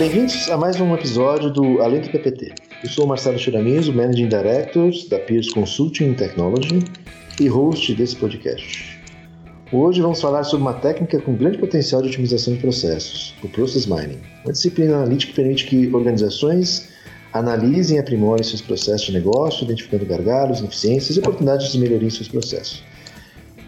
Bem-vindos a mais um episódio do Além do PPT. Eu sou Marcelo Chiramizo, Managing Director da Peers Consulting Technology e host desse podcast. Hoje vamos falar sobre uma técnica com grande potencial de otimização de processos, o Process Mining, uma disciplina analítica que permite que organizações analisem e aprimorem seus processos de negócio, identificando gargalos, ineficiências e oportunidades de melhoria em seus processos.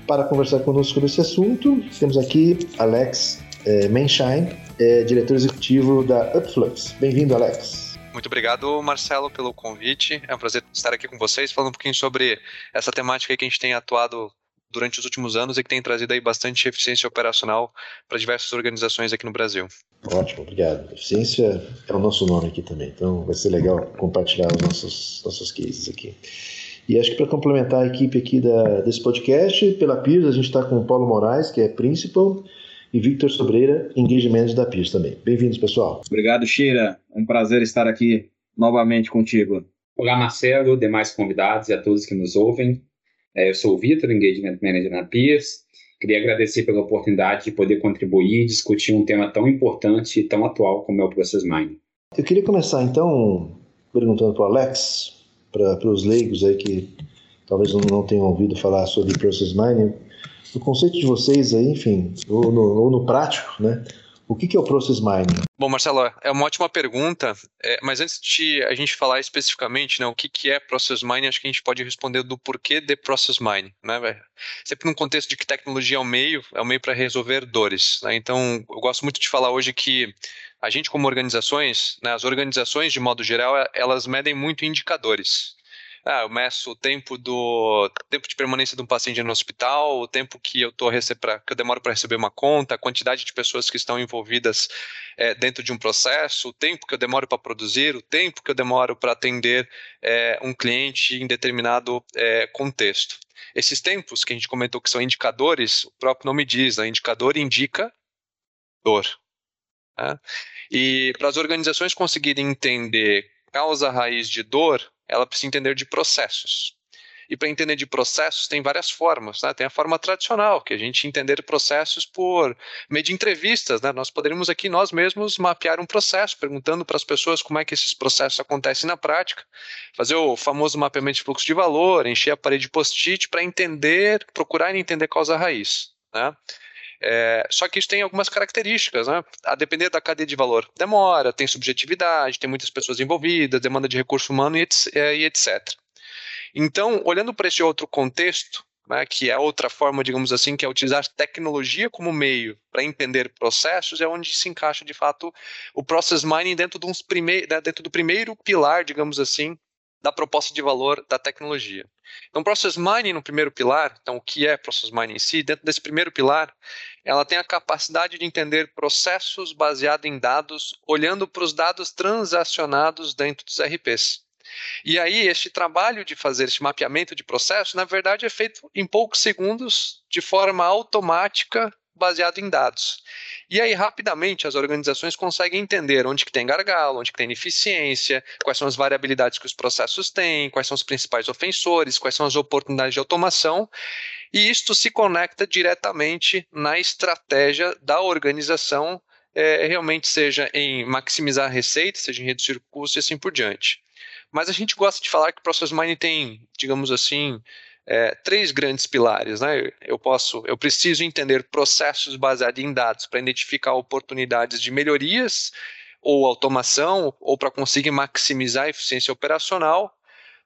Para conversar conosco sobre esse assunto, temos aqui Alex é, Menshine, é, diretor executivo da Upflux. Bem-vindo, Alex. Muito obrigado, Marcelo, pelo convite. É um prazer estar aqui com vocês, falando um pouquinho sobre essa temática que a gente tem atuado durante os últimos anos e que tem trazido aí bastante eficiência operacional para diversas organizações aqui no Brasil. Ótimo, obrigado. Eficiência é o nosso nome aqui também, então vai ser legal compartilhar os nossos, nossos cases aqui. E acho que para complementar a equipe aqui da, desse podcast, pela PIRS, a gente está com o Paulo Moraes, que é Principal, e Victor Sobreira, Engagement da PIRS também. Bem-vindos, pessoal. Obrigado, Sheila. É um prazer estar aqui novamente contigo. Olá, Marcelo, demais convidados e a todos que nos ouvem. É, eu sou o Vitor, Engagement Manager na PIRS. Queria agradecer pela oportunidade de poder contribuir e discutir um tema tão importante e tão atual como é o Process Mining. Eu queria começar, então, perguntando para o Alex, para os leigos aí que talvez não tenham ouvido falar sobre Process Mining, o conceito de vocês aí, enfim, ou no, ou no prático, né? O que, é o Process Mining? Bom, Marcelo, é uma ótima pergunta, é, mas antes de a gente falar especificamente né, o que, que é Process Mining, acho que a gente pode responder do porquê de Process Mining. Né, Sempre num contexto de que tecnologia é o meio, é o meio para resolver dores. Né, então, eu gosto muito de falar hoje que a gente, como organizações, né, as organizações, de modo geral, elas medem muito indicadores. Ah, eu meço o tempo do tempo de permanência de um paciente no hospital, o tempo que eu tô pra, que eu demoro para receber uma conta, a quantidade de pessoas que estão envolvidas é, dentro de um processo, o tempo que eu demoro para produzir, o tempo que eu demoro para atender é, um cliente em determinado é, contexto. Esses tempos que a gente comentou que são indicadores, o próprio nome diz, né? indicador indica dor. Né? E para as organizações conseguirem entender causa raiz de dor, ela precisa entender de processos. E para entender de processos tem várias formas, né? Tem a forma tradicional, que a gente entender processos por meio de entrevistas, né? Nós poderíamos aqui nós mesmos mapear um processo, perguntando para as pessoas como é que esses processos acontecem na prática, fazer o famoso mapeamento de fluxo de valor, encher a parede de post-it para entender, procurar entender causa raiz, né? É, só que isso tem algumas características, né? A depender da cadeia de valor, demora, tem subjetividade, tem muitas pessoas envolvidas, demanda de recurso humano e, etc. É, então, olhando para esse outro contexto, né, que é outra forma, digamos assim, que é utilizar tecnologia como meio para entender processos, é onde se encaixa de fato o process mining dentro, de né, dentro do primeiro pilar, digamos assim, da proposta de valor da tecnologia. Então, Process Mining no primeiro pilar, então o que é Process Mining em si? Dentro desse primeiro pilar, ela tem a capacidade de entender processos baseados em dados, olhando para os dados transacionados dentro dos RPs. E aí, este trabalho de fazer esse mapeamento de processo, na verdade, é feito em poucos segundos, de forma automática, baseado em dados. E aí, rapidamente, as organizações conseguem entender onde que tem gargalo, onde que tem ineficiência, quais são as variabilidades que os processos têm, quais são os principais ofensores, quais são as oportunidades de automação, e isto se conecta diretamente na estratégia da organização, é, realmente seja em maximizar a receita, seja em reduzir custos e assim por diante. Mas a gente gosta de falar que o Process Mining tem, digamos assim, é, três grandes pilares. Né? Eu posso, eu preciso entender processos baseados em dados para identificar oportunidades de melhorias ou automação, ou para conseguir maximizar a eficiência operacional,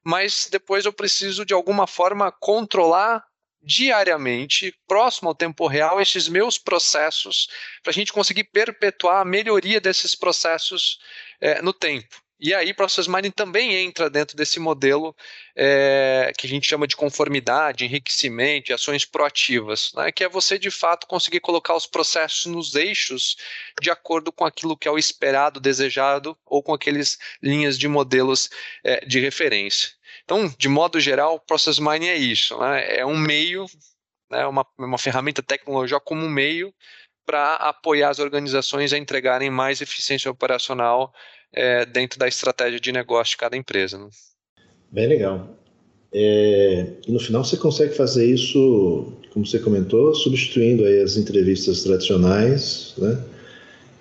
mas depois eu preciso de alguma forma controlar diariamente, próximo ao tempo real, esses meus processos, para a gente conseguir perpetuar a melhoria desses processos é, no tempo. E aí, Process Mining também entra dentro desse modelo é, que a gente chama de conformidade, enriquecimento e ações proativas, né, que é você de fato conseguir colocar os processos nos eixos de acordo com aquilo que é o esperado, desejado ou com aqueles linhas de modelos é, de referência. Então, de modo geral, Process Mining é isso, né, é um meio, né, uma, uma ferramenta tecnológica como um meio para apoiar as organizações a entregarem mais eficiência operacional é, dentro da estratégia de negócio de cada empresa. Né? Bem legal. É, e no final você consegue fazer isso, como você comentou, substituindo as entrevistas tradicionais, né?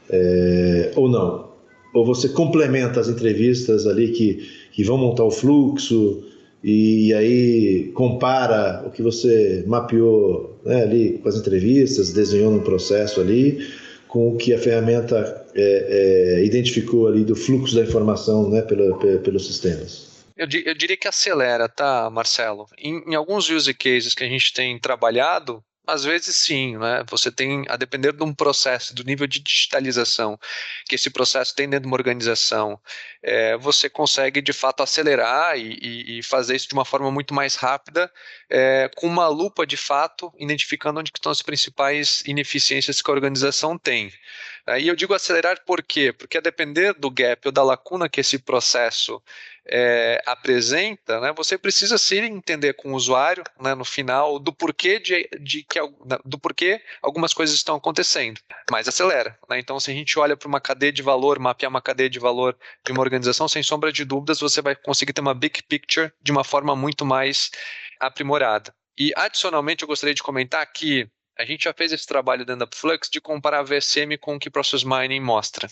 É, ou não? ou você complementa as entrevistas ali que, que vão montar o fluxo e, aí compara o que você mapeou né, ali com as entrevistas, desenhou num processo ali, com o que a ferramenta é, é, identificou ali do fluxo da informação né, pelos sistemas. Eu, eu, diria que acelera, tá, Marcelo? Em, em alguns use cases que a gente tem trabalhado, às vezes sim, né? Você tem, a depender de um processo, do nível de digitalização que esse processo tem dentro de uma organização, é, você consegue de fato acelerar e, e, fazer isso de uma forma muito mais rápida, é, com uma lupa de fato, identificando onde estão as principais ineficiências que a organização tem. E eu digo acelerar por quê? Porque a depender do gap ou da lacuna que esse processo é, apresenta, né, você precisa sim entender com o usuário, né, no final, do porquê de, de que do porquê algumas coisas estão acontecendo, mas acelera. Né? Então, se a gente olha para uma cadeia de valor, mapear uma cadeia de valor de uma organização, sem sombra de dúvidas, você vai conseguir ter uma big picture de uma forma muito mais aprimorada. E adicionalmente, eu gostaria de comentar que a gente já fez esse trabalho dentro da Flux de comparar VSM com o que Process Mining mostra.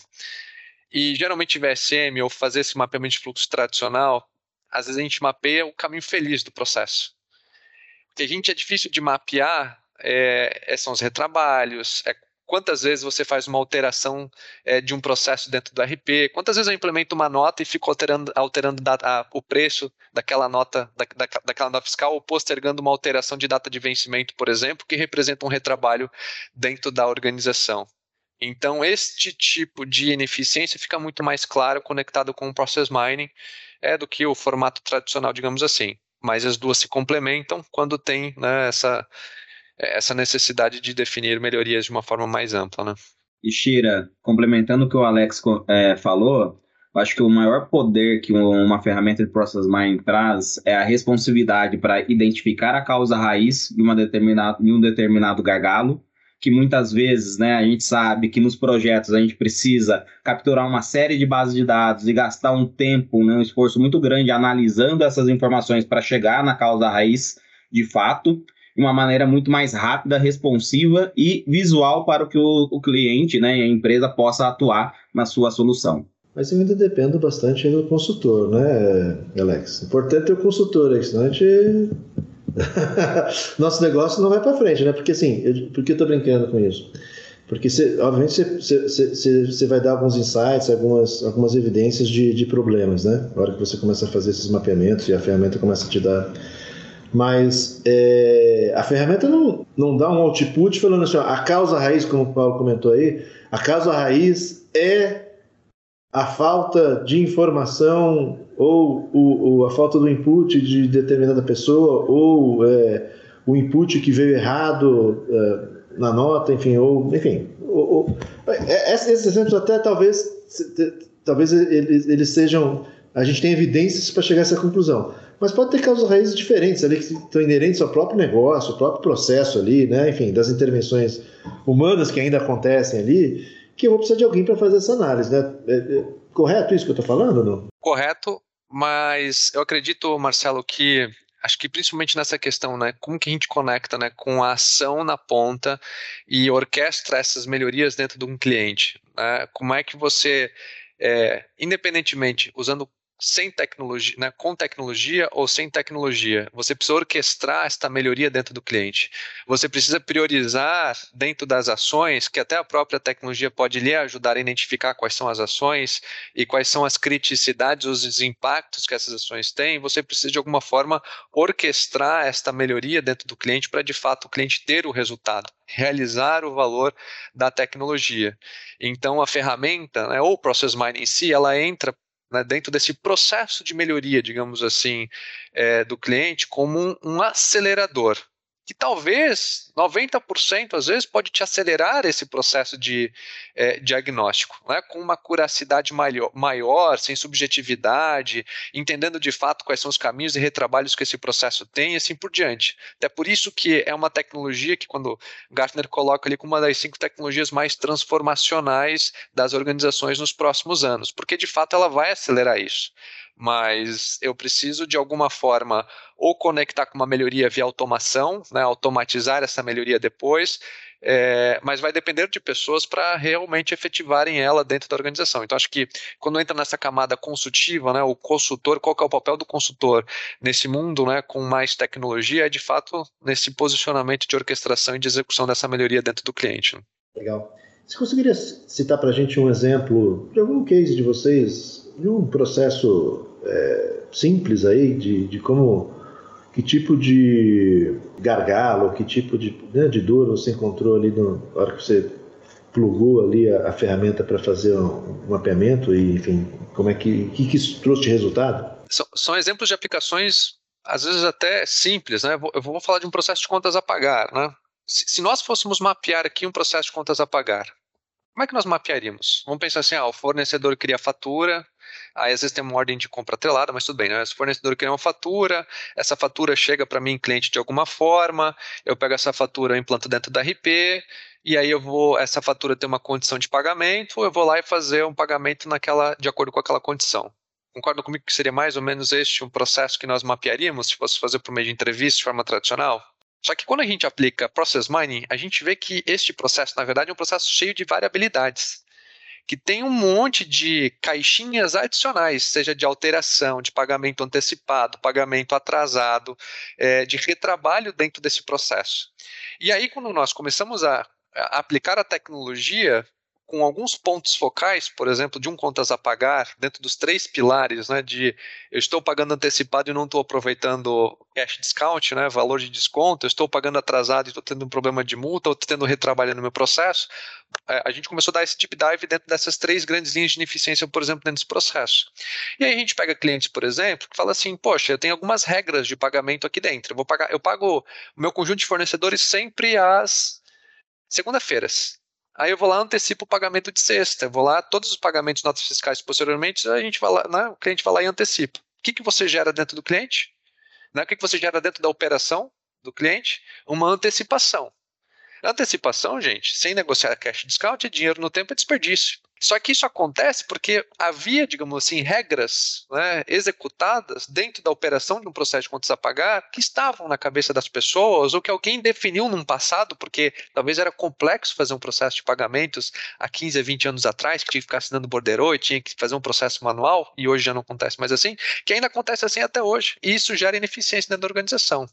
E geralmente VSM ou fazer esse mapeamento de fluxo tradicional, às vezes a gente mapeia o caminho feliz do processo. O que a gente é difícil de mapear é, é, são os retrabalhos, é quantas vezes você faz uma alteração é, de um processo dentro do RP, quantas vezes eu implemento uma nota e fico alterando, alterando a, o preço daquela nota, da, da, daquela nota fiscal, ou postergando uma alteração de data de vencimento, por exemplo, que representa um retrabalho dentro da organização. Então, este tipo de ineficiência fica muito mais claro conectado com o process mining é, do que o formato tradicional, digamos assim. Mas as duas se complementam quando tem né, essa, essa necessidade de definir melhorias de uma forma mais ampla. Né? E Shira, complementando o que o Alex é, falou, acho que o maior poder que uma ferramenta de Process Mining traz é a responsividade para identificar a causa raiz de, uma determinada, de um determinado gargalo que muitas vezes, né, a gente sabe que nos projetos a gente precisa capturar uma série de bases de dados e gastar um tempo, né, um esforço muito grande analisando essas informações para chegar na causa raiz de fato, de uma maneira muito mais rápida, responsiva e visual para que o, o cliente, né, a empresa possa atuar na sua solução. Mas ainda dependo bastante do consultor, né, Alex? Importante ter o consultor aí, senão a gente nosso negócio não vai para frente, né? Porque assim, eu, por que eu tô brincando com isso? Porque você, obviamente você, vai dar alguns insights, algumas, algumas evidências de, de problemas, né? Na hora que você começa a fazer esses mapeamentos e a ferramenta começa a te dar. Mas é, a ferramenta não, não dá um output falando assim, ó, a causa raiz, como o Paulo comentou aí, a causa raiz é a falta de informação ou o, a falta do input de determinada pessoa ou é, o input que veio errado é, na nota, enfim, ou enfim, ou, ou, é, esses exemplos até talvez talvez eles, eles sejam a gente tem evidências para chegar a essa conclusão. Mas pode ter causas raízes diferentes ali que estão inerentes ao próprio negócio, ao próprio processo ali, né? Enfim, das intervenções humanas que ainda acontecem ali, que eu vou precisar de alguém para fazer essa análise, né? É, é, correto isso que eu estou falando não? Correto, mas eu acredito, Marcelo, que acho que principalmente nessa questão, né, como que a gente conecta, né, com a ação na ponta e orquestra essas melhorias dentro de um cliente, né? Como é que você, é, independentemente, usando sem tecnologia, né, com tecnologia ou sem tecnologia. Você precisa orquestrar esta melhoria dentro do cliente. Você precisa priorizar dentro das ações, que até a própria tecnologia pode lhe ajudar a identificar quais são as ações e quais são as criticidades, os impactos que essas ações têm. Você precisa de alguma forma orquestrar esta melhoria dentro do cliente para de fato o cliente ter o resultado realizar o valor da tecnologia. Então, a ferramenta, né, ou o Process Mining em si, ela entra né, dentro desse processo de melhoria, digamos assim, é, do cliente como um, um acelerador que talvez 90% às vezes pode te acelerar esse processo de é, diagnóstico, né? com uma curacidade maior, maior, sem subjetividade, entendendo de fato quais são os caminhos e retrabalhos que esse processo tem e assim por diante. Até por isso que é uma tecnologia que quando Gartner coloca ali como uma das cinco tecnologias mais transformacionais das organizações nos próximos anos, porque de fato ela vai acelerar isso. Mas eu preciso de alguma forma ou conectar com uma melhoria via automação, né, automatizar essa melhoria depois, é, mas vai depender de pessoas para realmente efetivarem ela dentro da organização. Então, acho que quando entra nessa camada consultiva, né, o consultor, qual é o papel do consultor nesse mundo né, com mais tecnologia, é de fato nesse posicionamento de orquestração e de execução dessa melhoria dentro do cliente. Legal. Você conseguiria citar para a gente um exemplo de algum case de vocês, de um processo é, simples aí, de, de como que tipo de gargalo, que tipo de, né, de dor você encontrou ali no, na hora que você plugou ali a, a ferramenta para fazer um, um, mapeamento e, enfim, como é que, que, que isso trouxe de resultado? São, são, exemplos de aplicações, às vezes até simples, né? Eu vou, falar de um processo de contas a pagar, né? Se, se nós fôssemos mapear aqui um processo de contas a pagar, como é que nós mapearíamos? Vamos pensar assim, ah, o fornecedor cria fatura, Aí às vezes tem uma ordem de compra atrelada, mas tudo bem, né? O fornecedor cria uma fatura, essa fatura chega para mim, cliente, de alguma forma, eu pego essa fatura, implanto dentro da RP, e aí eu vou, essa fatura tem uma condição de pagamento, eu vou lá e fazer um pagamento naquela, de acordo com aquela condição. Concorda comigo que seria mais ou menos este um processo que nós mapearíamos se fosse fazer por meio de entrevista de forma tradicional? Só que quando a gente aplica Process Mining, a gente vê que este processo, na verdade, é um processo cheio de variabilidades que tem um monte de caixinhas adicionais, seja de alteração, de pagamento antecipado, pagamento atrasado, é, de retrabalho dentro desse processo. E aí, quando nós começamos a, a aplicar a tecnologia, com alguns pontos focais, por exemplo, de um contas a pagar, dentro dos três pilares, né, de eu estou pagando antecipado e não estou aproveitando cash discount, né, valor de desconto, eu estou pagando atrasado e estou tendo um problema de multa, ou estou tendo retrabalho no meu processo, é, a gente começou a dar esse deep dive dentro dessas três grandes linhas de ineficiência, por exemplo, dentro desse processo. E aí a gente pega clientes, por exemplo, que fala assim, poxa, eu tenho algumas regras de pagamento aqui dentro, eu vou pagar, eu pago o meu conjunto de fornecedores sempre às segunda-feiras. Aí eu vou lá antecipo o pagamento de sexta, eu vou lá, todos os pagamentos notas fiscais posteriormente, a gente vai lá, né, o cliente vai lá e antecipa. O que, que você gera dentro do cliente? Né, o que, que você gera dentro da operação do cliente? Uma antecipação. Antecipação, gente, sem negociar cash discount, é dinheiro no tempo é desperdício. Só que isso acontece porque havia, digamos assim, regras né, executadas dentro da operação de um processo de contas a pagar que estavam na cabeça das pessoas ou que alguém definiu num passado, porque talvez era complexo fazer um processo de pagamentos há 15 a 20 anos atrás, que tinha que ficar assinando borderô e tinha que fazer um processo manual, e hoje já não acontece mais assim, que ainda acontece assim até hoje. E isso gera ineficiência dentro da organização.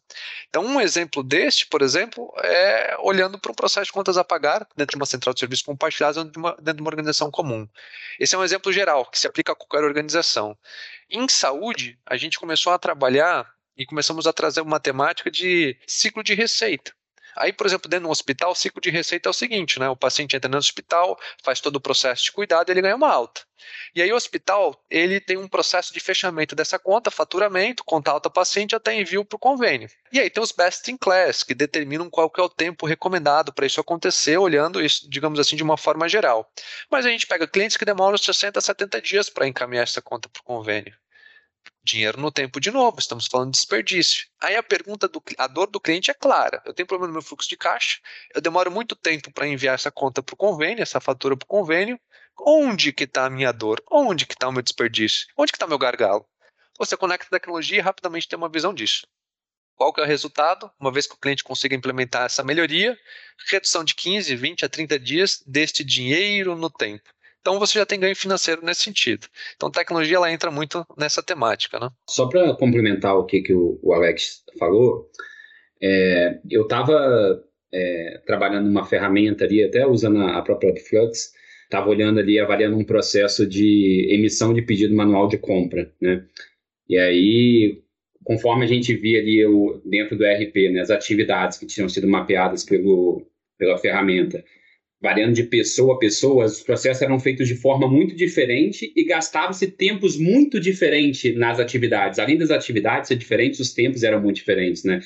Então, um exemplo deste, por exemplo, é olhando para um processo de contas a pagar dentro de uma central de serviços compartilhados dentro de uma, dentro de uma organização comum. Esse é um exemplo geral que se aplica a qualquer organização. Em saúde, a gente começou a trabalhar e começamos a trazer uma temática de ciclo de receita. Aí, por exemplo, dentro de um hospital, o ciclo de receita é o seguinte, né? O paciente entra no hospital, faz todo o processo de cuidado e ele ganha uma alta. E aí o hospital, ele tem um processo de fechamento dessa conta, faturamento, conta alta paciente até envio para o convênio. E aí tem os best in class, que determinam qual que é o tempo recomendado para isso acontecer, olhando isso, digamos assim, de uma forma geral. Mas a gente pega clientes que demoram 60 a 70 dias para encaminhar essa conta para o convênio dinheiro no tempo de novo, estamos falando de desperdício. Aí a pergunta do a dor do cliente é clara. Eu tenho problema no meu fluxo de caixa, eu demoro muito tempo para enviar essa conta para o convênio, essa fatura para o convênio. Onde que está a minha dor? Onde que está o meu desperdício? Onde que está o meu gargalo? Você conecta a tecnologia e rapidamente tem uma visão disso. Qual que é o resultado? Uma vez que o cliente consiga implementar essa melhoria, redução de 15, 20 a 30 dias deste dinheiro no tempo. Então você já tem ganho financeiro nesse sentido. Então tecnologia ela entra muito nessa temática, né? Só para complementar o que, que o, o Alex falou, é, eu estava é, trabalhando numa ferramenta ali, até usando a, a própria Flux, estava olhando ali, avaliando um processo de emissão de pedido manual de compra, né? E aí, conforme a gente via ali o, dentro do RP, né, as atividades que tinham sido mapeadas pelo, pela ferramenta, variando de pessoa a pessoa, os processos eram feitos de forma muito diferente e gastava-se tempos muito diferentes nas atividades. Além das atividades ser diferentes, os tempos eram muito diferentes, né?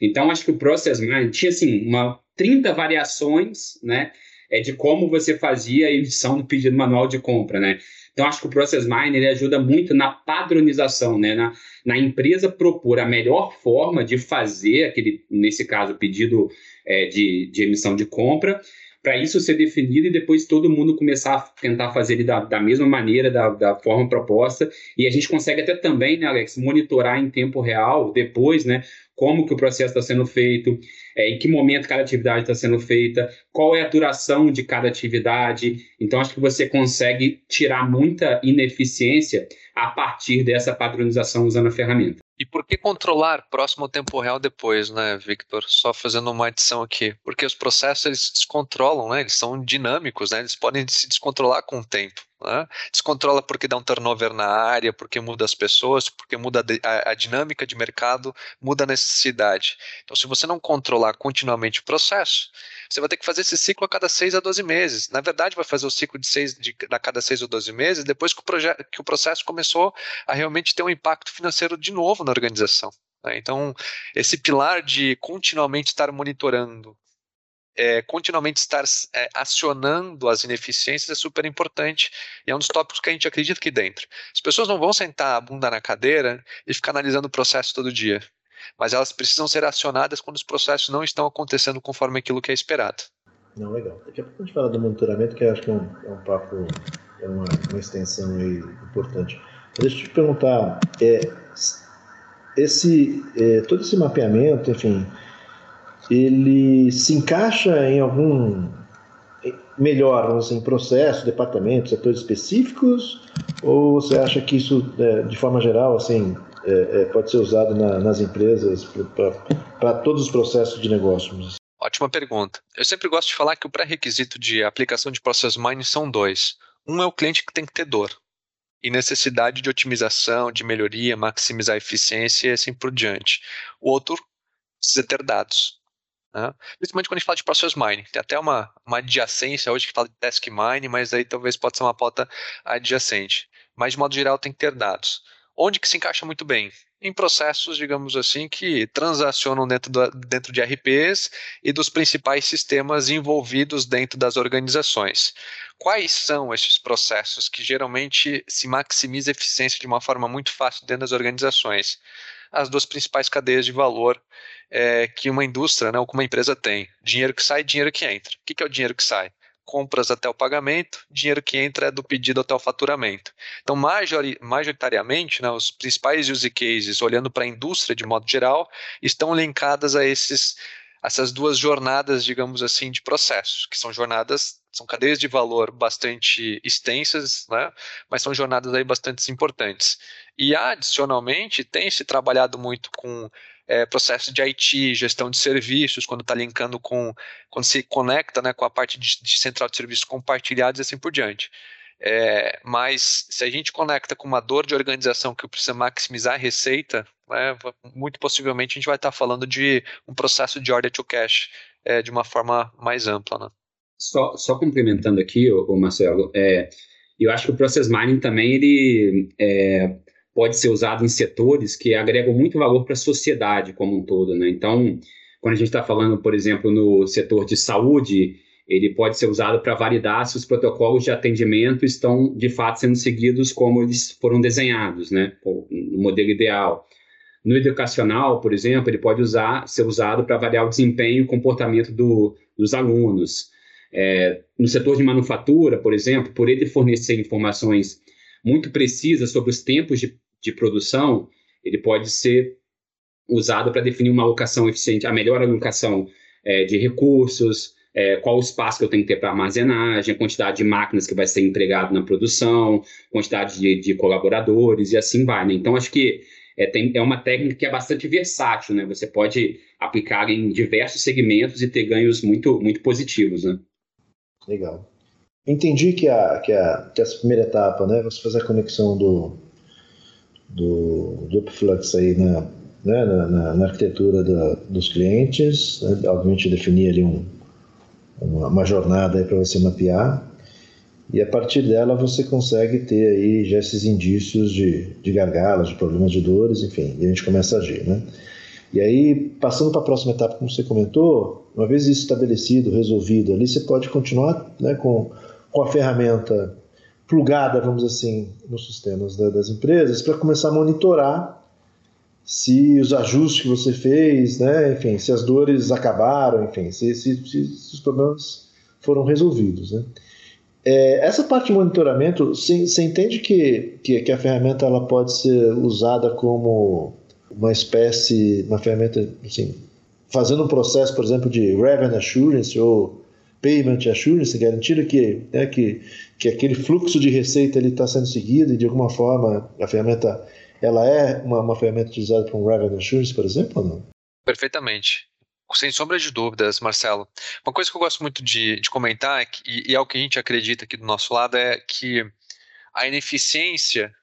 Então, acho que o Process Mining tinha, assim, uma 30 variações, né? É de como você fazia a edição do pedido manual de compra, né? Então, acho que o Process Mining ele ajuda muito na padronização, né? Na, na empresa propor a melhor forma de fazer aquele, nesse caso, pedido é, de, de emissão de compra, para isso ser definido e depois todo mundo começar a tentar fazer ele da, da mesma maneira, da, da forma proposta. E a gente consegue até também, né, Alex, monitorar em tempo real, depois, né, como que o processo está sendo feito, é, em que momento cada atividade está sendo feita, qual é a duração de cada atividade. Então, acho que você consegue tirar muita ineficiência a partir dessa padronização usando a ferramenta. E por que controlar próximo ao tempo real depois, né, Victor? Só fazendo uma adição aqui. Porque os processos eles se descontrolam, né? Eles são dinâmicos, né? Eles podem se descontrolar com o tempo. Né? Descontrola porque dá um turnover na área, porque muda as pessoas, porque muda a, a, dinâmica de mercado, muda a necessidade. Então, se você não controlar continuamente o processo, você vai ter que fazer esse ciclo a cada 6 a 12 meses. Na verdade, vai fazer o ciclo de, seis, de a cada 6 ou 12 meses depois que o, que o processo começou a realmente ter um impacto financeiro de novo na organização. Né? Então, esse pilar de continuamente estar monitorando, é, continuamente estar é, acionando as ineficiências é super importante e é um dos tópicos que a gente acredita aqui dentro. As pessoas não vão sentar a bunda na cadeira e ficar analisando o processo todo dia, mas elas precisam ser acionadas quando os processos não estão acontecendo conforme aquilo que é esperado. Não, legal. Daqui a pouco a gente fala do monitoramento, que eu acho que é um, é um papo, é uma, uma extensão aí importante. Deixa eu te perguntar, é, esse, é, todo esse mapeamento, enfim, ele se encaixa em algum melhor, vamos em processo, departamentos, setores específicos, ou você acha que isso, é, de forma geral, assim, é, é, pode ser usado na, nas empresas para todos os processos de negócio? Ótima pergunta. Eu sempre gosto de falar que o pré-requisito de aplicação de Process Mining são dois. Um é o cliente que tem que ter dor e necessidade de otimização, de melhoria, maximizar a eficiência e assim por diante. O outro precisa ter dados. Né? Principalmente quando a gente fala de process mining. Tem até uma, uma adjacência hoje que fala de task mining, mas aí talvez pode ser uma pauta adjacente. Mas, de modo geral, tem que ter dados. Onde que se encaixa muito bem? Em processos, digamos assim, que transacionam dentro, do, dentro de RPs e dos principais sistemas envolvidos dentro das organizações. Quais são esses processos que geralmente se maximiza a eficiência de uma forma muito fácil dentro das organizações? As duas principais cadeias de valor é, que uma indústria, né, ou que uma empresa tem. Dinheiro que sai, dinheiro que entra. O que, que é o dinheiro que sai? Compras até o pagamento, dinheiro que entra é do pedido até o faturamento. Então, majori, majoritariamente, né, os principais use cases, olhando para a indústria de modo geral, estão linkadas a esses essas duas jornadas, digamos assim, de processos, que são jornadas, são cadeias de valor bastante extensas, né? mas são jornadas aí bastante importantes. E adicionalmente tem se trabalhado muito com é, processo de IT, gestão de serviços, quando está linkando com, quando se conecta né, com a parte de, de central de serviços compartilhados e assim por diante. É, mas se a gente conecta com uma dor de organização que precisa maximizar a receita, né, muito possivelmente a gente vai estar falando de um processo de order to cash é, de uma forma mais ampla. Né? Só, só complementando aqui, o Marcelo, é, eu acho que o process mining também ele é, pode ser usado em setores que agregam muito valor para a sociedade como um todo. Né? Então, quando a gente está falando, por exemplo, no setor de saúde, ele pode ser usado para validar se os protocolos de atendimento estão de fato sendo seguidos como eles foram desenhados, né? no modelo ideal. No educacional, por exemplo, ele pode usar, ser usado para avaliar o desempenho e o comportamento do, dos alunos. É, no setor de manufatura, por exemplo, por ele fornecer informações muito precisa sobre os tempos de, de produção, ele pode ser usado para definir uma alocação eficiente, a melhor alocação é, de recursos, é, qual o espaço que eu tenho que ter para armazenagem, a quantidade de máquinas que vai ser empregado na produção, quantidade de, de colaboradores e assim vai. Né? Então, acho que é, tem, é uma técnica que é bastante versátil, né? Você pode aplicar em diversos segmentos e ter ganhos muito, muito positivos, né? Legal. Entendi que a, que a, que essa primeira etapa, né, você fazer a conexão do, do, do Upflux aí na, né, na, na, na arquitetura da, dos clientes, né, obviamente definir ali um, uma, uma jornada para você mapear, e a partir dela você consegue ter aí já esses indícios de, de gargalos, de problemas de dores, enfim, e a gente começa a agir, né? E aí, passando para a próxima etapa, como você comentou, uma vez isso estabelecido, resolvido ali, você pode continuar né, com com a ferramenta plugada, vamos assim, nos sistemas das empresas, para começar a monitorar se os ajustes que você fez, né, enfim, se as dores acabaram, enfim, se, se, se, se os problemas foram resolvidos. Né? É, essa parte de monitoramento, você entende que, que, que, a ferramenta ela pode ser usada como uma espécie, uma ferramenta, assim, fazendo um processo, por exemplo, de revenue assurance ou payment assurance, garantindo que, né, que, que aquele fluxo de receita está sendo seguido e de alguma forma a ferramenta ela é uma, uma ferramenta utilizada para um revenue assurance, por exemplo, ou não? Perfeitamente. Sem sombra de dúvidas, Marcelo. Uma coisa que eu gosto muito de, de comentar, é e, e é o que a gente acredita aqui do nosso lado, é que a ineficiência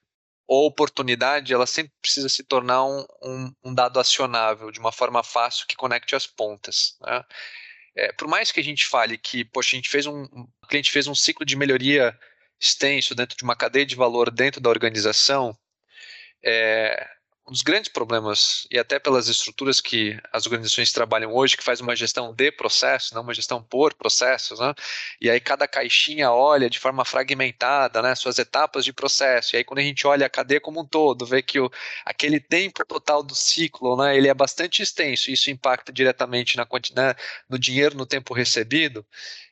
ou oportunidade, ela sempre precisa se tornar um, um, um dado acionável de uma forma fácil que conecte as pontas. Né? É, por mais que a gente fale que, poxa, a gente fez um, cliente fez um ciclo de melhoria extenso dentro de uma cadeia de valor dentro da organização, é, um dos grandes problemas, e até pelas estruturas que as organizações trabalham hoje, que faz uma gestão de processos, não uma gestão por processos, né? e aí cada caixinha olha de forma fragmentada né, suas etapas de processo, e aí quando a gente olha a cadeia como um todo, vê que o, aquele tempo total do ciclo, né, ele é bastante extenso, e isso impacta diretamente na, né, no dinheiro, no tempo recebido,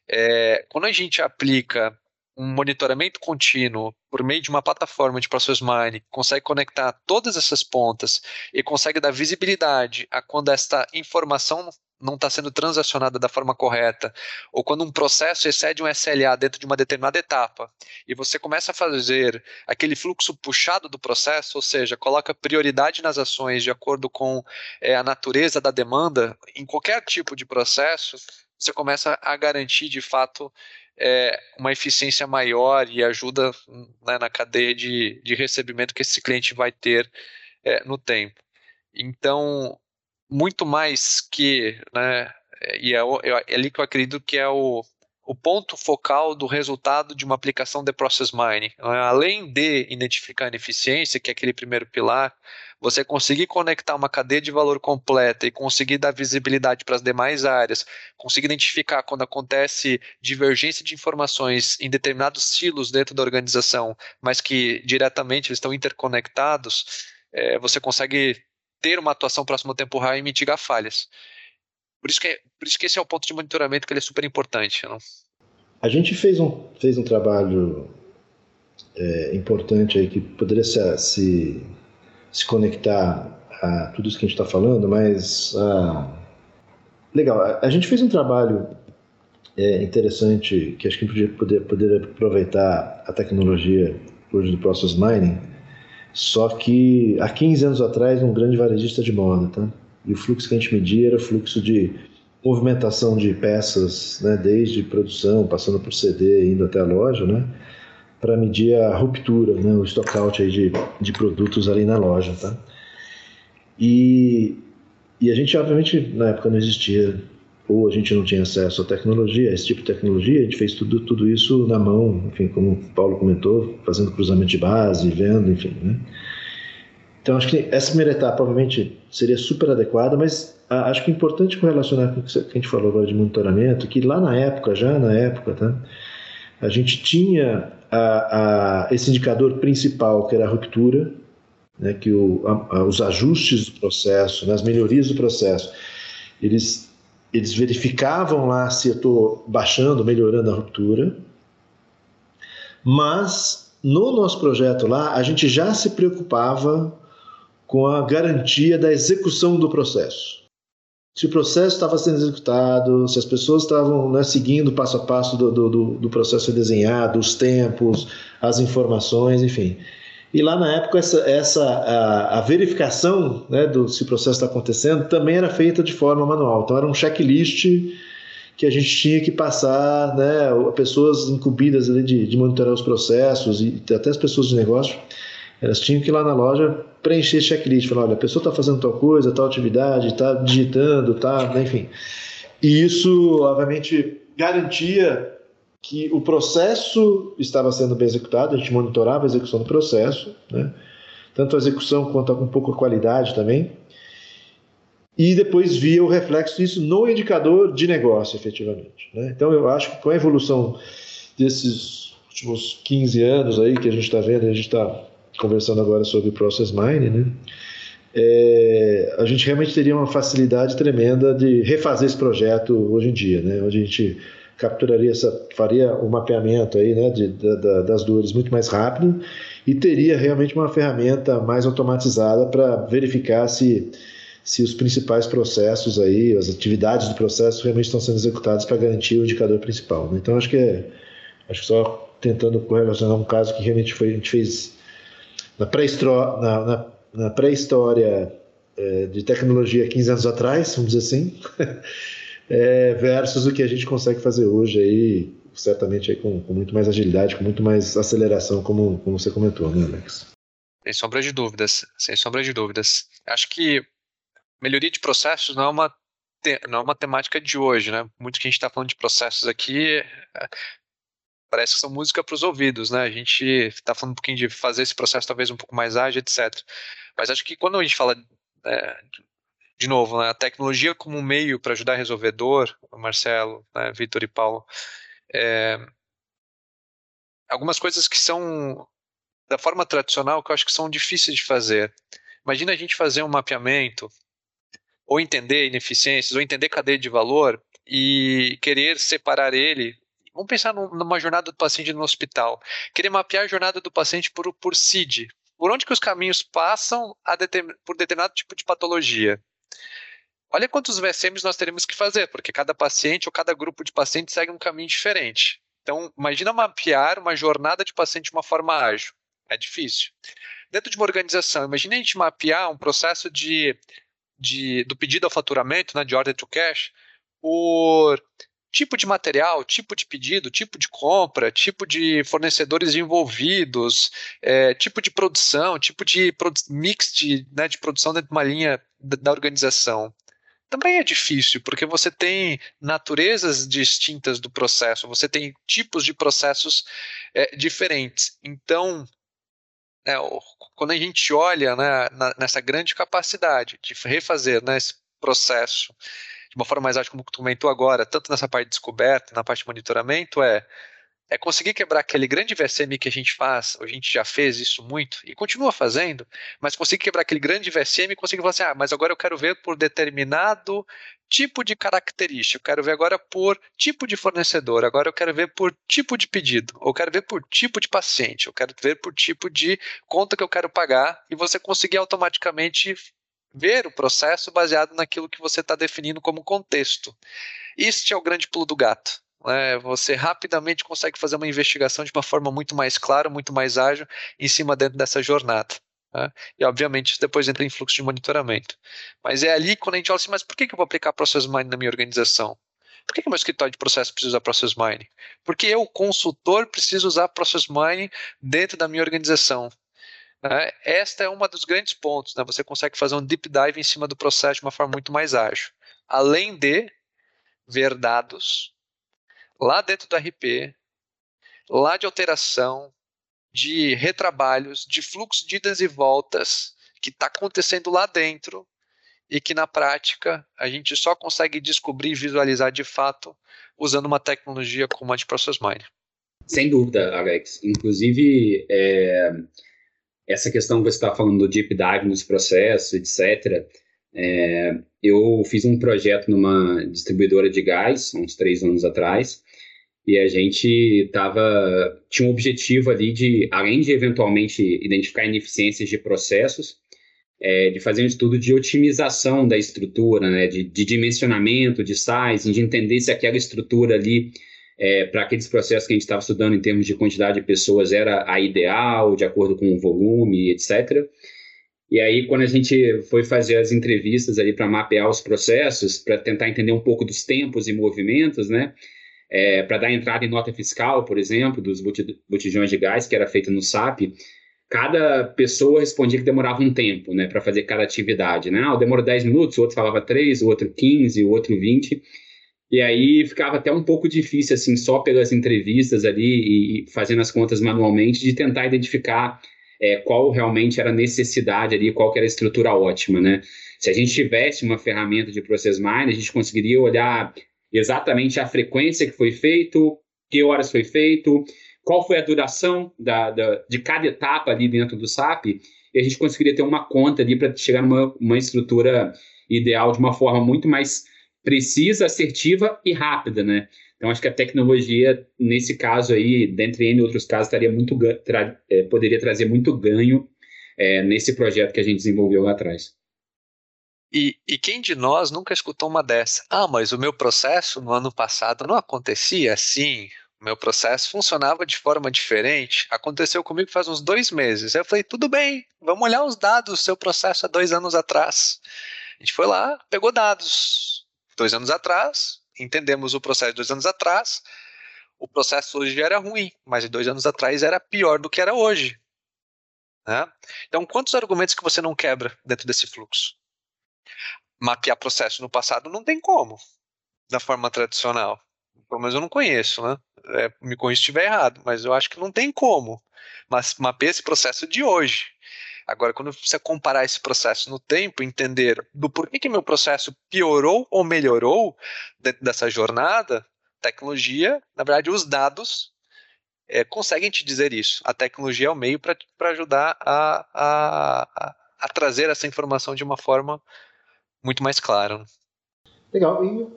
é, quando a gente aplica um monitoramento contínuo por meio de uma plataforma de Process Mining, consegue conectar todas essas pontas e consegue dar visibilidade a quando esta informação não está sendo transacionada da forma correta, ou quando um processo excede um SLA dentro de uma determinada etapa, e você começa a fazer aquele fluxo puxado do processo, ou seja, coloca prioridade nas ações de acordo com é, a natureza da demanda, em qualquer tipo de processo, você começa a garantir de fato é, uma eficiência maior e ajuda né, na cadeia de, de recebimento que esse cliente vai ter é, no tempo. Então, muito mais que, né, e é, é, ali que eu acredito que é o, o ponto focal do resultado de uma aplicação de process mining. Além de identificar a ineficiência, que é aquele primeiro pilar, você conseguir conectar uma cadeia de valor completa e conseguir dar visibilidade para as demais áreas, conseguir identificar quando acontece divergência de informações em determinados silos dentro da organização, mas que diretamente estão interconectados, é, você consegue ter uma atuação próximo ao tempo real e mitigar falhas. Por isso, que, é, por isso que esse é o ponto de monitoramento que ele é super importante. Não? A gente fez um, fez um trabalho é, importante aí que poderia se, se se conectar a tudo isso que a gente está falando, mas ah, legal. A, a, gente fez um trabalho é, interessante que acho que a gente poder, poder aproveitar a tecnologia hoje do Process Mining, só que há 15 anos atrás um grande varejista de moda, tá? E o fluxo que a gente media era fluxo de movimentação de peças, né, desde produção, passando por CD, indo até a loja, né? para medir a ruptura, né, o stockout aí de, de produtos ali na loja, tá? E, e a gente, obviamente, na época não existia, ou a gente não tinha acesso à tecnologia, a esse tipo de tecnologia, a gente fez tudo, tudo isso na mão, enfim, como o Paulo comentou, fazendo cruzamento de base, vendo, enfim, né? Então, acho que essa primeira etapa, obviamente, seria super adequada, mas a, acho que é importante correlacionar com o que a gente falou agora de monitoramento, que lá na época, já na época, tá? A gente tinha a, a, esse indicador principal, que era a ruptura, né, que o, a, os ajustes do processo, né, as melhorias do processo, eles, eles verificavam lá se eu estou baixando, melhorando a ruptura, mas no nosso projeto lá, a gente já se preocupava com a garantia da execução do processo se o processo estava sendo executado, se as pessoas estavam né, seguindo passo a passo do, do, do, processo desenhado, os tempos, as informações, enfim. E lá na época essa, essa a, a verificação né, do se o processo está acontecendo também era feita de forma manual. Então era um checklist que a gente tinha que passar, né, pessoas incumbidas de, de monitorar os processos e até as pessoas de negócio, elas tinham que ir lá na loja preencher checklist, falar, olha, a pessoa está fazendo tal coisa, tal atividade, está digitando, tá, né, enfim. E isso, obviamente, garantia que o processo estava sendo bem executado, a gente monitorava a execução do processo, né? tanto a execução quanto um pouco a qualidade também, e depois via o reflexo disso no indicador de negócio, efetivamente. Né? Então, eu acho que com a evolução desses últimos 15 anos aí que a gente está vendo, a gente está conversando agora sobre Process Mining, né? É, a gente realmente teria uma facilidade tremenda de refazer esse projeto hoje em dia, né? Onde a gente capturaria essa, faria o mapeamento aí, né, de, de, das dores muito mais rápido e teria realmente uma ferramenta mais automatizada para verificar se, se os principais processos aí, as atividades do processo realmente estão sendo executadas para garantir o indicador principal. Né? Então acho que é, acho que só tentando correlacionar um caso que realmente foi, a gente fez na pré-história na, na, na pré é, de tecnologia 15 anos atrás, vamos dizer assim, é, versus o que a gente consegue fazer hoje aí, certamente aí com, com, muito mais agilidade, com muito mais aceleração, como, como você comentou, né, Alex? Sem sombra de dúvidas, sem sombra de dúvidas. Acho que melhoria de processos não é uma não é uma temática de hoje, né? Muito que a gente está falando de processos aqui parece que são música para os ouvidos, né? A gente está falando um pouquinho de fazer esse processo talvez um pouco mais ágil, etc. Mas acho que quando a gente fala é, de novo, né, a tecnologia como meio para ajudar a resolver dor, Marcelo, né, Vitor e Paulo, é, algumas coisas que são da forma tradicional que eu acho que são difíceis de fazer. Imagina a gente fazer um mapeamento, ou entender ineficiências, ou entender cadeia de valor e querer separar ele. Vamos pensar numa jornada do paciente no hospital. Querer mapear a jornada do paciente por, por CID. Por onde que os caminhos passam por determinado tipo de patologia. Olha quantos VSMs nós teremos que fazer, porque cada paciente ou cada grupo de pacientes segue um caminho diferente. Então, imagina mapear uma jornada de paciente de uma forma ágil. É difícil. Dentro de uma organização, imagine a gente mapear um processo de, de, do pedido ao faturamento, né, de order to cash, por tipo de material, tipo de pedido, tipo de compra, tipo de fornecedores envolvidos, é, tipo de produção, tipo de produ mix de, né, de produção dentro de uma linha da, organização também é difícil, porque você tem naturezas distintas do processo, você tem tipos de processos é, diferentes. Então, é, quando a gente olha né, na, nessa grande capacidade de refazer né, esse processo de uma forma mais ágil, como tu comentou agora, tanto nessa parte de descoberta, na parte de monitoramento, é é conseguir quebrar aquele grande VSM que a gente faz, a gente já fez isso muito e continua fazendo, mas conseguir quebrar aquele grande VSM e conseguir falar assim, ah, mas agora eu quero ver por determinado tipo de característica, eu quero ver agora por tipo de fornecedor, agora eu quero ver por tipo de pedido, ou quero ver por tipo de paciente, eu quero ver por tipo de conta que eu quero pagar e você conseguir automaticamente ver o processo baseado naquilo que você está definindo como contexto. Este é o grande pulo do gato né, você rapidamente consegue fazer uma investigação de uma forma muito mais clara, muito mais ágil, em cima dentro dessa jornada. Né? E, obviamente, isso depois entra em fluxo de monitoramento. Mas é ali quando a gente olha assim, mas por que, eu vou aplicar Process Mining na minha organização? Por que, que meu escritório de processo precisa usar Process Mining? Porque eu, consultor, preciso usar Process Mining dentro da minha organização. Né? Esta é uma dos grandes pontos. Né? Você consegue fazer um deep dive em cima do processo de uma forma muito mais ágil. Além de ver dados lá dentro do RP, lá de alteração, de retrabalhos, de fluxo de idas e voltas que está acontecendo lá dentro e que na prática a gente só consegue descobrir e visualizar de fato usando uma tecnologia como a de Process Mining. Sem dúvida, Alex. Inclusive, é, essa questão que você está falando do deep dive nos processos, etc., é, eu fiz um projeto numa distribuidora de gás, uns três anos atrás, e a gente tava, tinha um objetivo ali de, além de eventualmente identificar ineficiências de processos, é, de fazer um estudo de otimização da estrutura, né, de, de dimensionamento, de size, de entender se aquela estrutura ali, é, para aqueles processos que a gente estava estudando em termos de quantidade de pessoas, era a ideal, de acordo com o volume, etc. E aí, quando a gente foi fazer as entrevistas ali para mapear os processos, para tentar entender um pouco dos tempos e movimentos, né? é, para dar entrada em nota fiscal, por exemplo, dos botijões de gás, que era feito no SAP, cada pessoa respondia que demorava um tempo né, para fazer cada atividade. Né? Ah, demorou 10 minutos, o outro falava 3, o outro 15, o outro 20. E aí ficava até um pouco difícil, assim, só pelas entrevistas ali e fazendo as contas manualmente, de tentar identificar é, qual realmente era a necessidade ali, qual era a estrutura ótima, né? Se a gente tivesse uma ferramenta de Process Mine, a gente conseguiria olhar exatamente a frequência que foi feito, que horas foi feito, qual foi a duração da, da, de cada etapa ali dentro do SAP, e a gente conseguiria ter uma conta ali para chegar numa uma estrutura ideal de uma forma muito mais precisa, assertiva e rápida, né? Então, acho que a tecnologia, nesse caso aí, dentre N outros casos, estaria muito, tra é, poderia trazer muito ganho é, nesse projeto que a gente desenvolveu lá atrás. E, e, quem de nós nunca escutou uma dessa? Ah, mas o meu processo no ano passado não acontecia assim. O meu processo funcionava de forma diferente. Aconteceu comigo faz uns dois meses. Eu falei, tudo bem, vamos olhar os dados do seu processo há dois anos atrás. A gente foi lá, pegou dados. Dois anos atrás, entendemos o processo de dois anos atrás. O processo hoje era ruim, mas dois anos atrás era pior do que era hoje. Né? Então, quantos argumentos que você não quebra dentro desse fluxo? Mapear processo no passado não tem como, da forma tradicional. Pelo menos eu não conheço, né? É, me corrija se estiver errado, mas eu acho que não tem como. Mas mapear esse processo de hoje. Agora, quando você comparar esse processo no tempo, entender do porquê que meu processo piorou ou melhorou dentro dessa jornada, tecnologia, na verdade, os dados é, conseguem te dizer isso. A tecnologia é o meio para ajudar a, a, a, trazer essa informação de uma forma muito mais clara. Legal. E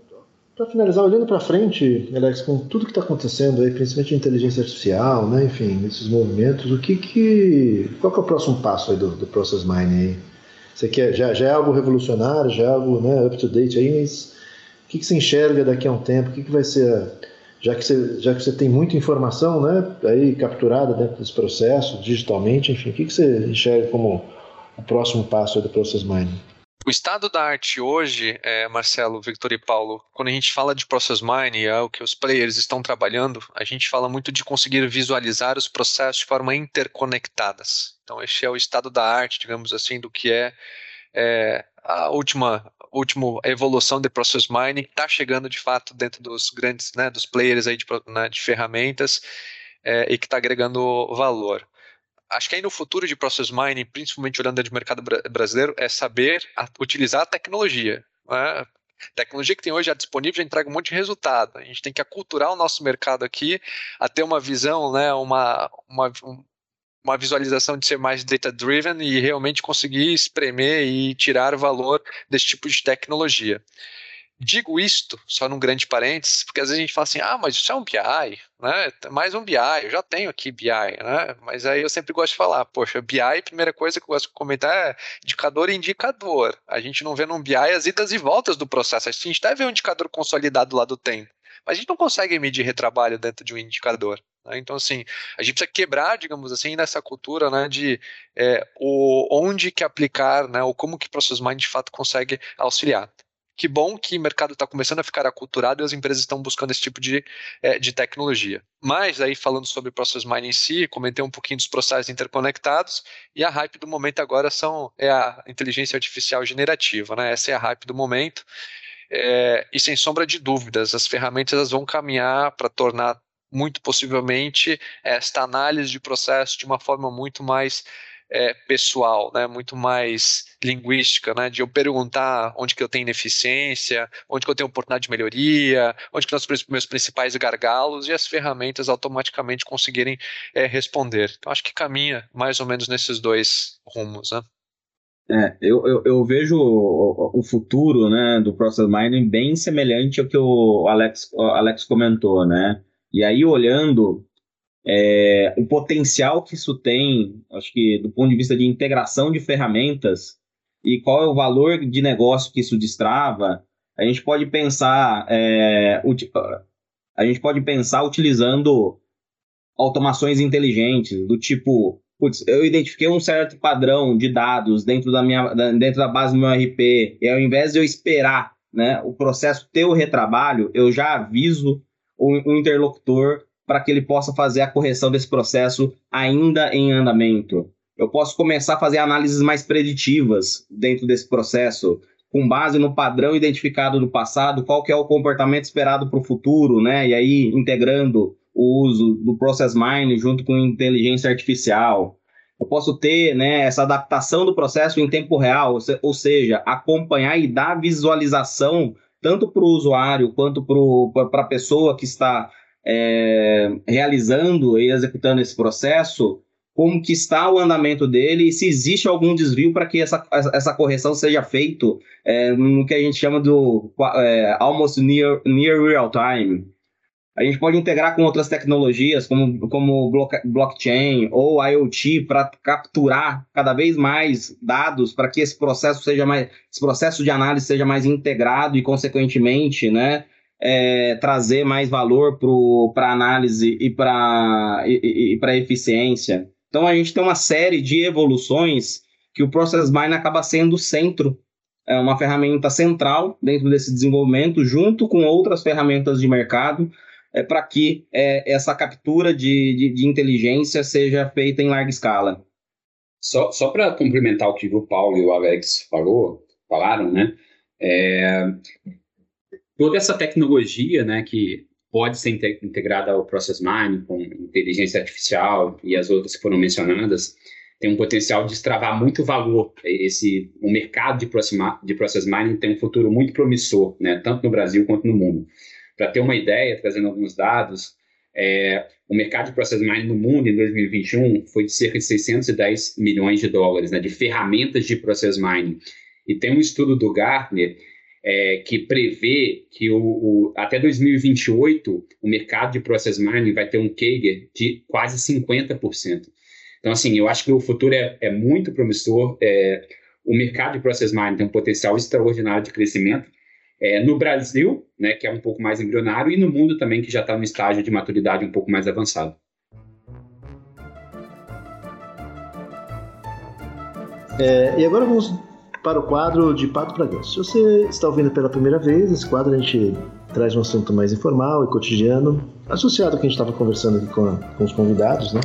para finalizar, olhando para frente, Alex, com tudo que está acontecendo aí, principalmente inteligência artificial, né, enfim, esses movimentos, o que que, qual que é o próximo passo aí do, do Process Mining aí? Você quer, já, já é algo revolucionário, já é algo né, up to date aí, mas o que, que você enxerga daqui a um tempo? O que, que vai ser já que você, já que você tem muita informação né, aí capturada dentro desse processo, digitalmente, enfim, o que, que você enxerga como o próximo passo do Process Mining? O estado da arte hoje, é, Marcelo, Victor e Paulo, quando a gente fala de Process Mining, é o que os players estão trabalhando, a gente fala muito de conseguir visualizar os processos de forma interconectadas. Então, este é o estado da arte, digamos assim, do que é, é a última última evolução de process mining está chegando de fato dentro dos grandes, né, dos players aí de, né, de ferramentas é, e que está agregando valor. Acho que aí no futuro de process mining, principalmente olhando de mercado brasileiro, é saber utilizar a tecnologia. Né? tecnologia que tem hoje já disponível já entrega um monte de resultado. A gente tem que aculturar o nosso mercado aqui a ter uma visão, né, uma, uma, uma visualização de ser mais data-driven e realmente conseguir espremer e tirar valor desse tipo de tecnologia. Digo isto, só num grande parênteses, porque às vezes a gente fala assim, ah, mas isso é um BI, né? Mais um BI, eu já tenho aqui BI, né? Mas aí eu sempre gosto de falar, poxa, BI, a primeira coisa que eu gosto de comentar é indicador e indicador. A gente não vê num BI as idas e voltas do processo, a gente deve ver um indicador consolidado lá do tempo. Mas a gente não consegue medir retrabalho dentro de um indicador. Né? Então, assim, a gente precisa quebrar, digamos assim, nessa cultura né, de é, o, onde que aplicar, né, ou como que Process Mining de fato consegue auxiliar. Que bom que o mercado está começando a ficar aculturado e as empresas estão buscando esse tipo de, é, de tecnologia. Mas aí falando sobre Process Mining em si, comentei um pouquinho dos processos interconectados e a hype do momento agora são é a inteligência artificial generativa, né? Essa é a hype do momento. É, e sem sombra de dúvidas, as ferramentas vão caminhar para tornar muito possivelmente esta análise de processo de uma forma muito mais é, pessoal, né, muito mais linguística, né, de eu perguntar onde que eu tenho ineficiência, onde que eu tenho oportunidade de melhoria, onde que estão os meus principais gargalos e as ferramentas automaticamente conseguirem é, responder. Então acho que caminha mais ou menos nesses dois rumos, né. É, eu, eu, eu, vejo o, o, futuro né, do Process Mining bem semelhante ao que o Alex, o Alex comentou, né? E aí, olhando é, o potencial que isso tem, acho que do ponto de vista de integração de ferramentas e qual é o valor de negócio que isso destrava, a gente pode pensar, é, a gente pode pensar utilizando automações inteligentes, do tipo putz, eu identifiquei um certo padrão de dados dentro da minha dentro da base do meu RP, e ao invés de eu esperar né, o processo ter o retrabalho, eu já aviso o, o interlocutor para que ele possa fazer a correção desse processo ainda em andamento. Eu posso começar a fazer análises mais preditivas dentro desse processo, com base no padrão identificado no passado, qual que é o comportamento esperado para o futuro, né? E aí integrando o uso do process mining junto com inteligência artificial. Eu posso ter né, essa adaptação do processo em tempo real, ou seja, acompanhar e dar visualização tanto para o usuário quanto para a pessoa que está é, realizando e executando esse processo, como que está o andamento dele e se existe algum desvio para que essa, essa correção seja feita é, no que a gente chama do é, almost near, near real time. A gente pode integrar com outras tecnologias, como, como blockchain ou IoT, para capturar cada vez mais dados, para que esse processo seja mais, esse processo de análise seja mais integrado e, consequentemente, né, é, trazer mais valor para análise e para e, e, e eficiência. Então a gente tem uma série de evoluções que o Process Mine acaba sendo o centro, é uma ferramenta central dentro desse desenvolvimento, junto com outras ferramentas de mercado, é, para que é, essa captura de, de, de, inteligência seja feita em larga escala. Só, só para complementar o que o Paulo e o Alex falou, falaram, né? É, toda essa tecnologia, né, que pode ser integrada ao Process Mining, com inteligência artificial e as outras que foram mencionadas, tem um potencial de extravar muito valor. Esse, o mercado de, de Process Mining tem um futuro muito promissor, né, tanto no Brasil quanto no mundo. Para ter uma ideia, trazendo alguns dados, é, o mercado de Process Mining no mundo em 2021 foi de cerca de 610 milhões de dólares, né, de ferramentas de Process Mining. E tem um estudo do Gartner é, que prevê que o, o, até 2028 o mercado de process mining vai ter um CAGR de quase 50%. Então, assim, eu acho que o futuro é, é muito promissor. É, o mercado de process mining tem um potencial extraordinário de crescimento. É, no Brasil, né, que é um pouco mais embrionário, e no mundo também, que já está no estágio de maturidade um pouco mais avançado. É, e agora vamos para o quadro de Pato para Ganso. Se você está ouvindo pela primeira vez, esse quadro a gente traz um assunto mais informal e cotidiano, associado ao que a gente estava conversando aqui com, com os convidados, né?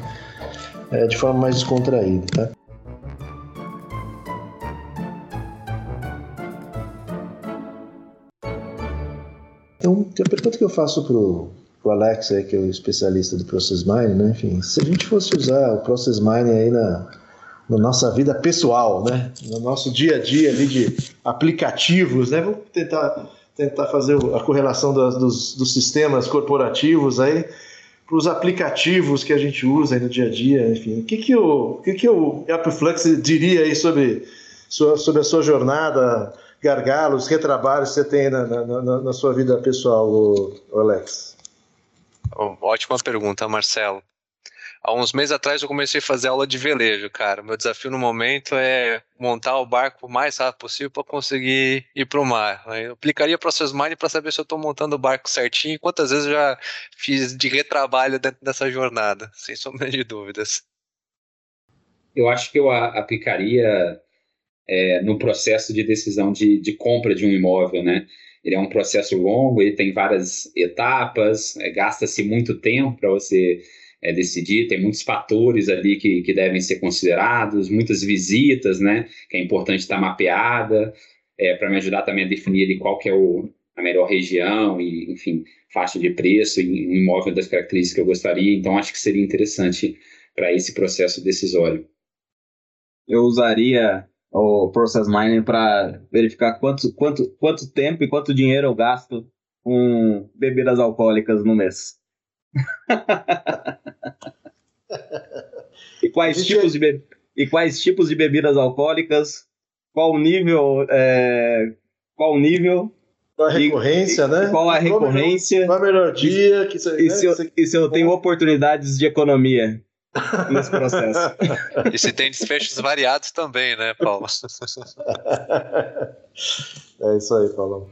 É, de forma mais descontraída, tá? Então, a pergunta que eu faço pro, pro Alex, aí, que é o especialista do Process Mining, né? Enfim, se a gente fosse usar o Process Mining aí na, na nossa vida pessoal, né? No nosso dia a dia ali de aplicativos, né? Vamos tentar, tentar fazer a correlação dos, dos sistemas corporativos aí para os aplicativos que a gente usa no dia a dia, enfim. O que, que, o, o, que, que o Appflux diria aí sobre, sobre a sua jornada, gargalos, retrabalhos que você tem na, na, na sua vida pessoal, Alex? Ótima pergunta, Marcelo há uns meses atrás eu comecei a fazer aula de velejo, cara. Meu desafio no momento é montar o barco o mais rápido possível para conseguir ir para o mar. Eu aplicaria Process Mining para saber se eu estou montando o barco certinho e quantas vezes eu já fiz de retrabalho dentro dessa jornada, sem sombra de dúvidas. Eu acho que eu aplicaria é, no processo de decisão de, de compra de um imóvel, né? Ele é um processo longo, ele tem várias etapas, é, gasta-se muito tempo para você é, decidir, tem muitos fatores ali que, que devem ser considerados, muitas visitas, né, que é importante estar mapeada, é, para me ajudar também a definir ali qual que é o, a melhor região e, enfim, faixa de preço e um imóvel das características que eu gostaria, então acho que seria interessante para esse processo decisório. Eu usaria o Process Mining para verificar quanto, quanto, quanto tempo e quanto dinheiro eu gasto com bebidas alcoólicas no mês. E, quais tipos de e quais tipos de bebidas alcoólicas? Qual o nível? É... Qual o nível? Qual a recorrência, e, né? Qual a recorrência? Qual, a melhor dia? Que você, e, né? se eu, e se eu tenho oportunidades de economia nesse processo? e se tem desfechos variados também, né, Paulo? é isso aí, Paulo.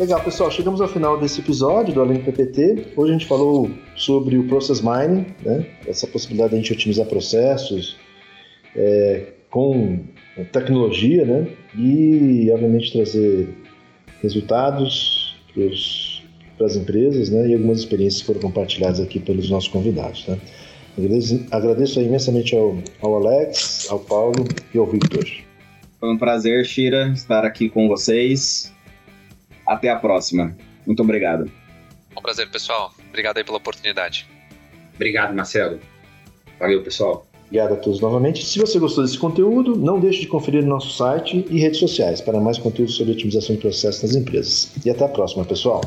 Legal, pessoal, chegamos ao final desse episódio do Além do PPT. Hoje a gente falou sobre o Process Mining, né? essa possibilidade de a gente otimizar processos é, com tecnologia, né? E, obviamente, trazer resultados para as empresas, né? E algumas experiências foram compartilhadas aqui pelos nossos convidados, né? Agradeço imensamente ao, ao Alex, ao Paulo e ao Victor. Foi um prazer, Shira, estar aqui com vocês. Até a próxima. Muito obrigado. Um prazer, pessoal. Obrigado aí pela oportunidade. Obrigado, Marcelo. Valeu, pessoal. Obrigado a todos novamente. Se você gostou desse conteúdo, não deixe de conferir nosso site e redes sociais para mais conteúdo sobre otimização de processos nas empresas. E até a próxima, pessoal.